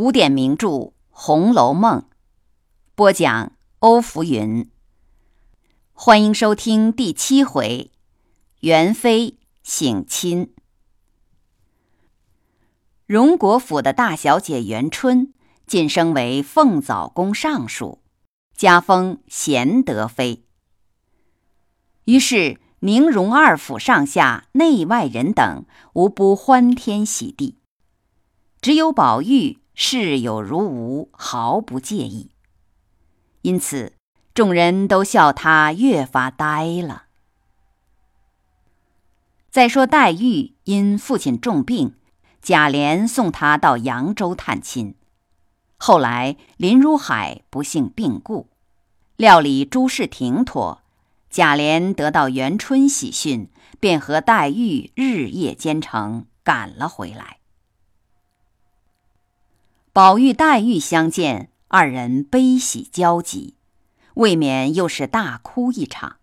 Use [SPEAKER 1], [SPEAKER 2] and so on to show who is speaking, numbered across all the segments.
[SPEAKER 1] 古典名著《红楼梦》，播讲欧福云。欢迎收听第七回：元妃省亲。荣国府的大小姐元春晋升为凤藻宫尚书，加封贤德妃。于是宁荣二府上下内外人等无不欢天喜地，只有宝玉。事有如无，毫不介意。因此，众人都笑他越发呆了。再说黛玉因父亲重病，贾琏送她到扬州探亲。后来林如海不幸病故，料理诸事停妥，贾琏得到元春喜讯，便和黛玉日夜兼程赶了回来。宝玉、黛玉相见，二人悲喜交集，未免又是大哭一场。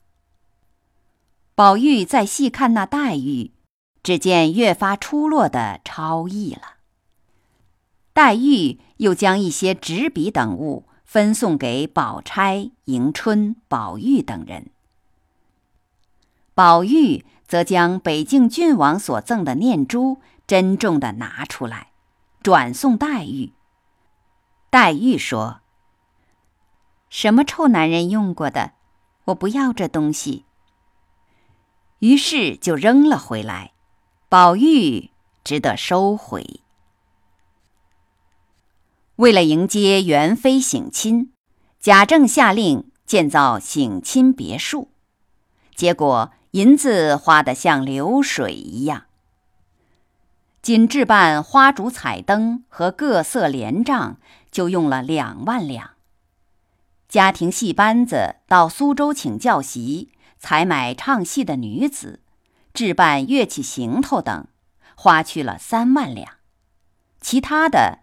[SPEAKER 1] 宝玉再细看那黛玉，只见越发出落的超逸了。黛玉又将一些纸笔等物分送给宝钗、迎春、宝玉等人。宝玉则将北境郡王所赠的念珠珍重的拿出来，转送黛玉。黛玉说：“什么臭男人用过的，我不要这东西。”于是就扔了回来。宝玉只得收回。为了迎接元妃省亲，贾政下令建造省亲别墅，结果银子花得像流水一样。仅置办花烛彩灯和各色帘帐。就用了两万两。家庭戏班子到苏州请教习，采买唱戏的女子，置办乐器行头等，花去了三万两。其他的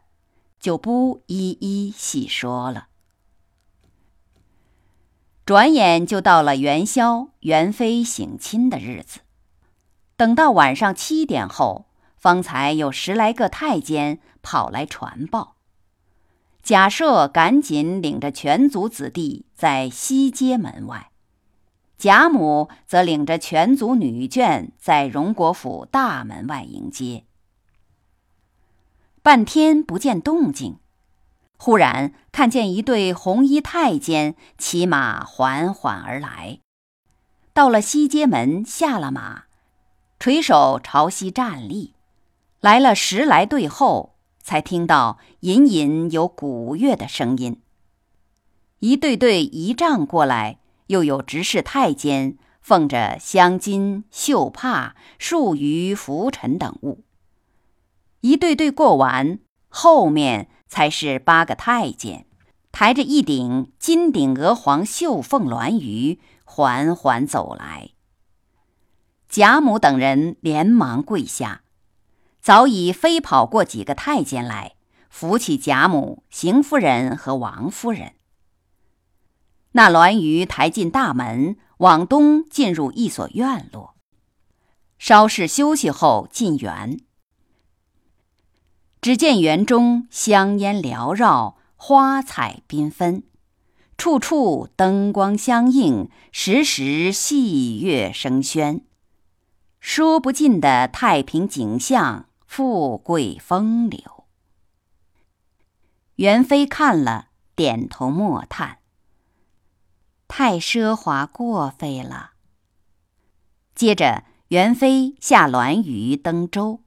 [SPEAKER 1] 就不一一细说了。转眼就到了元宵，元妃省亲的日子。等到晚上七点后，方才有十来个太监跑来传报。贾赦赶紧领着全族子弟在西街门外，贾母则领着全族女眷在荣国府大门外迎接。半天不见动静，忽然看见一对红衣太监骑马缓缓而来，到了西街门，下了马，垂手朝西站立，来了十来对后。才听到隐隐有鼓乐的声音。一对对仪仗过来，又有执事太监奉着香巾、绣帕、数余拂尘等物。一对对过完，后面才是八个太监，抬着一顶金顶鹅黄绣凤鸾鱼，缓缓走来。贾母等人连忙跪下。早已飞跑过几个太监来扶起贾母、邢夫人和王夫人。那栾鱼抬进大门，往东进入一所院落，稍事休息后进园。只见园中香烟缭绕，花彩缤纷，处处灯光相映，时时戏乐声喧，说不尽的太平景象。富贵风流，元妃看了，点头默叹：“太奢华过费了。”接着，元妃下銮舆登舟。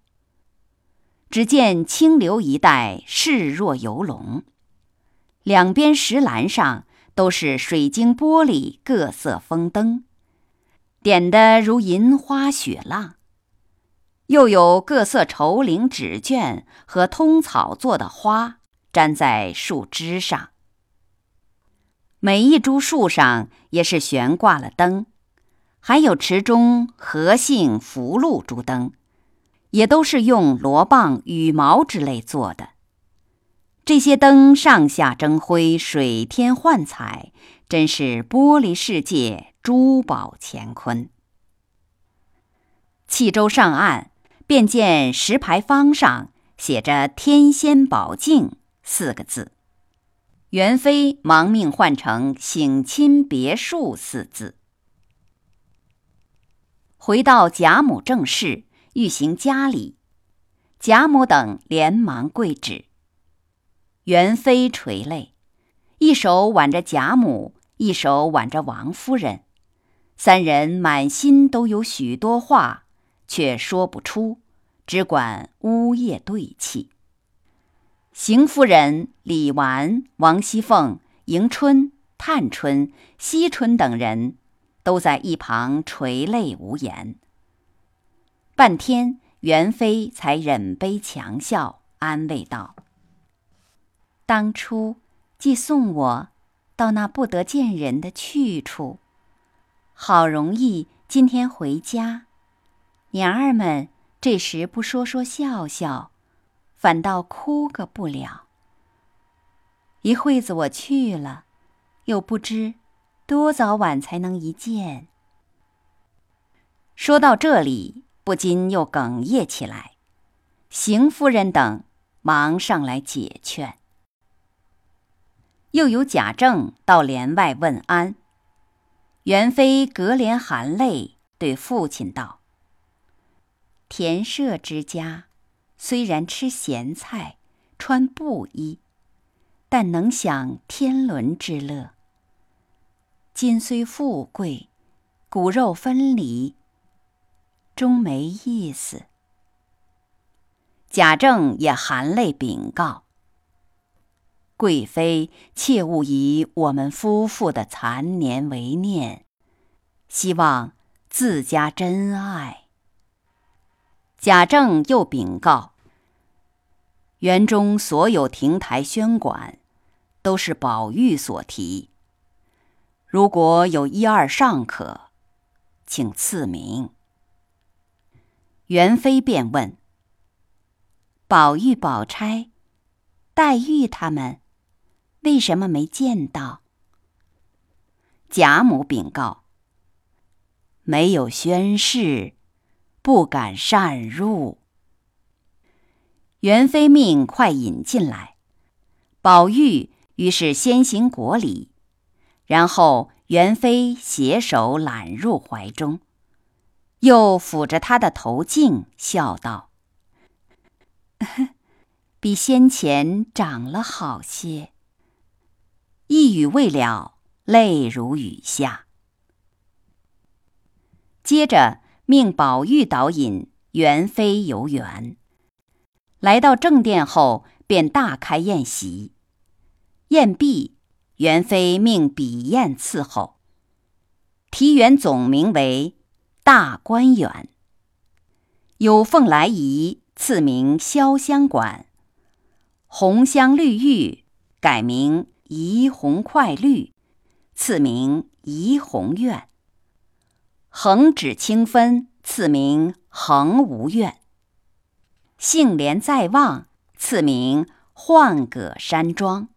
[SPEAKER 1] 只见清流一带势若游龙，两边石栏上都是水晶玻璃各色风灯，点得如银花雪浪。又有各色绸绫纸绢和通草做的花粘在树枝上，每一株树上也是悬挂了灯，还有池中荷杏、福禄珠灯，也都是用罗棒、羽毛之类做的。这些灯上下争辉，水天幻彩，真是玻璃世界，珠宝乾坤。弃舟上岸。便见石牌坊上写着“天仙宝镜”四个字。元妃忙命换成“省亲别墅”四字。回到贾母正室，欲行家礼，贾母等连忙跪止。元妃垂泪，一手挽着贾母，一手挽着王夫人，三人满心都有许多话，却说不出，只管呜咽对泣。邢夫人、李纨、王熙凤、迎春、探春、惜春等人。都在一旁垂泪无言。半天，元妃才忍悲强笑，安慰道：“当初既送我到那不得见人的去处，好容易今天回家，娘儿们这时不说说笑笑，反倒哭个不了。一会子我去了，又不知。”多早晚才能一见？说到这里，不禁又哽咽起来。邢夫人等忙上来解劝。又有贾政到帘外问安。元妃隔帘含泪对父亲道：“田舍之家，虽然吃咸菜，穿布衣，但能享天伦之乐。”今虽富贵，骨肉分离，终没意思。贾政也含泪禀告：“贵妃切勿以我们夫妇的残年为念，希望自家珍爱。”贾政又禀告：“园中所有亭台轩馆，都是宝玉所题。”如果有一二尚可，请赐名。元妃便问：“宝玉、宝钗、黛玉他们，为什么没见到？”贾母禀告：“没有宣誓，不敢擅入。”元妃命快引进来。宝玉于是先行国礼。然后，元妃携手揽入怀中，又抚着他的头颈，笑道：“比先前长了好些。”一语未了，泪如雨下。接着命宝玉导引元妃游园，来到正殿后，便大开宴席，宴毕。元妃命笔砚伺候，题园总名为大观园。有凤来仪赐名潇湘馆，红香绿玉改名怡红快绿，赐名怡红院。横指清分赐名恒无怨。杏帘在望赐名浣葛山庄。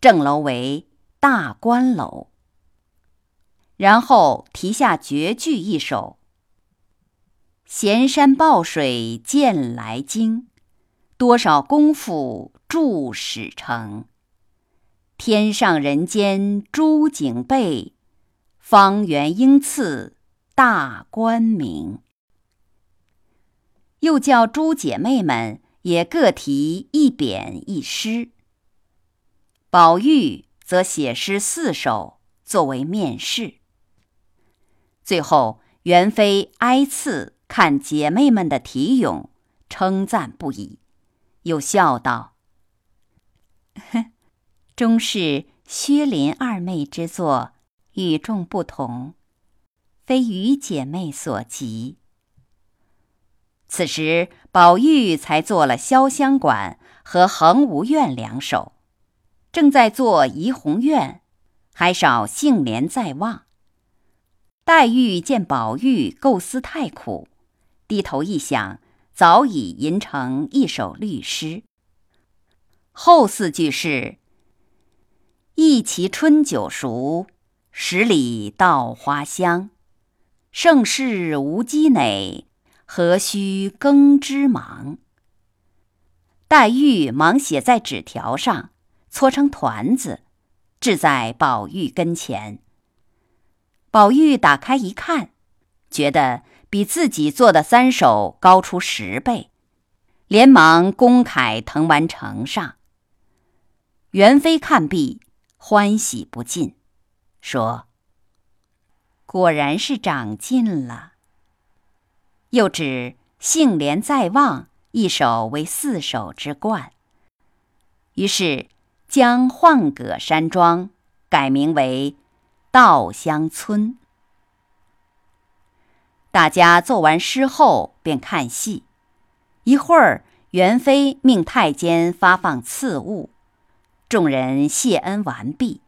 [SPEAKER 1] 正楼为大观楼，然后题下绝句一首：“闲山抱水见来经，多少功夫筑始成。天上人间诸景备，方圆应次大观名。”又叫诸姐妹们也各题一匾一诗。宝玉则写诗四首作为面试。最后，元妃挨次看姐妹们的题咏，称赞不已，又笑道：“ 终是薛林二妹之作，与众不同，非余姐妹所及。”此时，宝玉才做了潇湘馆和恒芜苑两首。正在做怡红院，还少杏帘在望。黛玉见宝玉构思太苦，低头一想，早已吟成一首律诗。后四句是：“一畦春酒熟，十里稻花香。盛世无积馁，何须耕织忙。”黛玉忙写在纸条上，搓成团子，置在宝玉跟前。宝玉打开一看，觉得比自己做的三首高出十倍，连忙公楷誊完呈上。元妃看毕，欢喜不尽，说：“果然是长进了。”又指“杏帘在望”一首为四首之冠，于是将浣葛山庄改名为。稻香村，大家做完诗后便看戏。一会儿，元妃命太监发放赐物，众人谢恩完毕，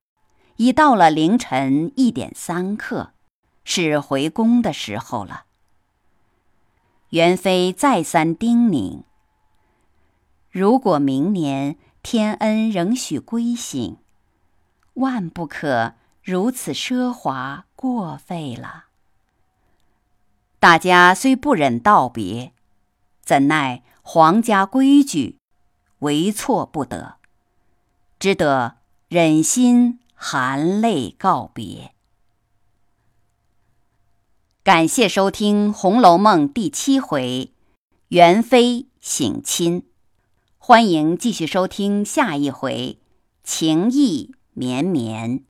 [SPEAKER 1] 已到了凌晨一点三刻，是回宫的时候了。元妃再三叮咛：如果明年天恩仍许归省，万不可。如此奢华过费了。大家虽不忍道别，怎奈皇家规矩，为错不得，只得忍心含泪告别。感谢收听红楼梦第七回元妃省亲。欢迎继续收听下一回情意绵绵。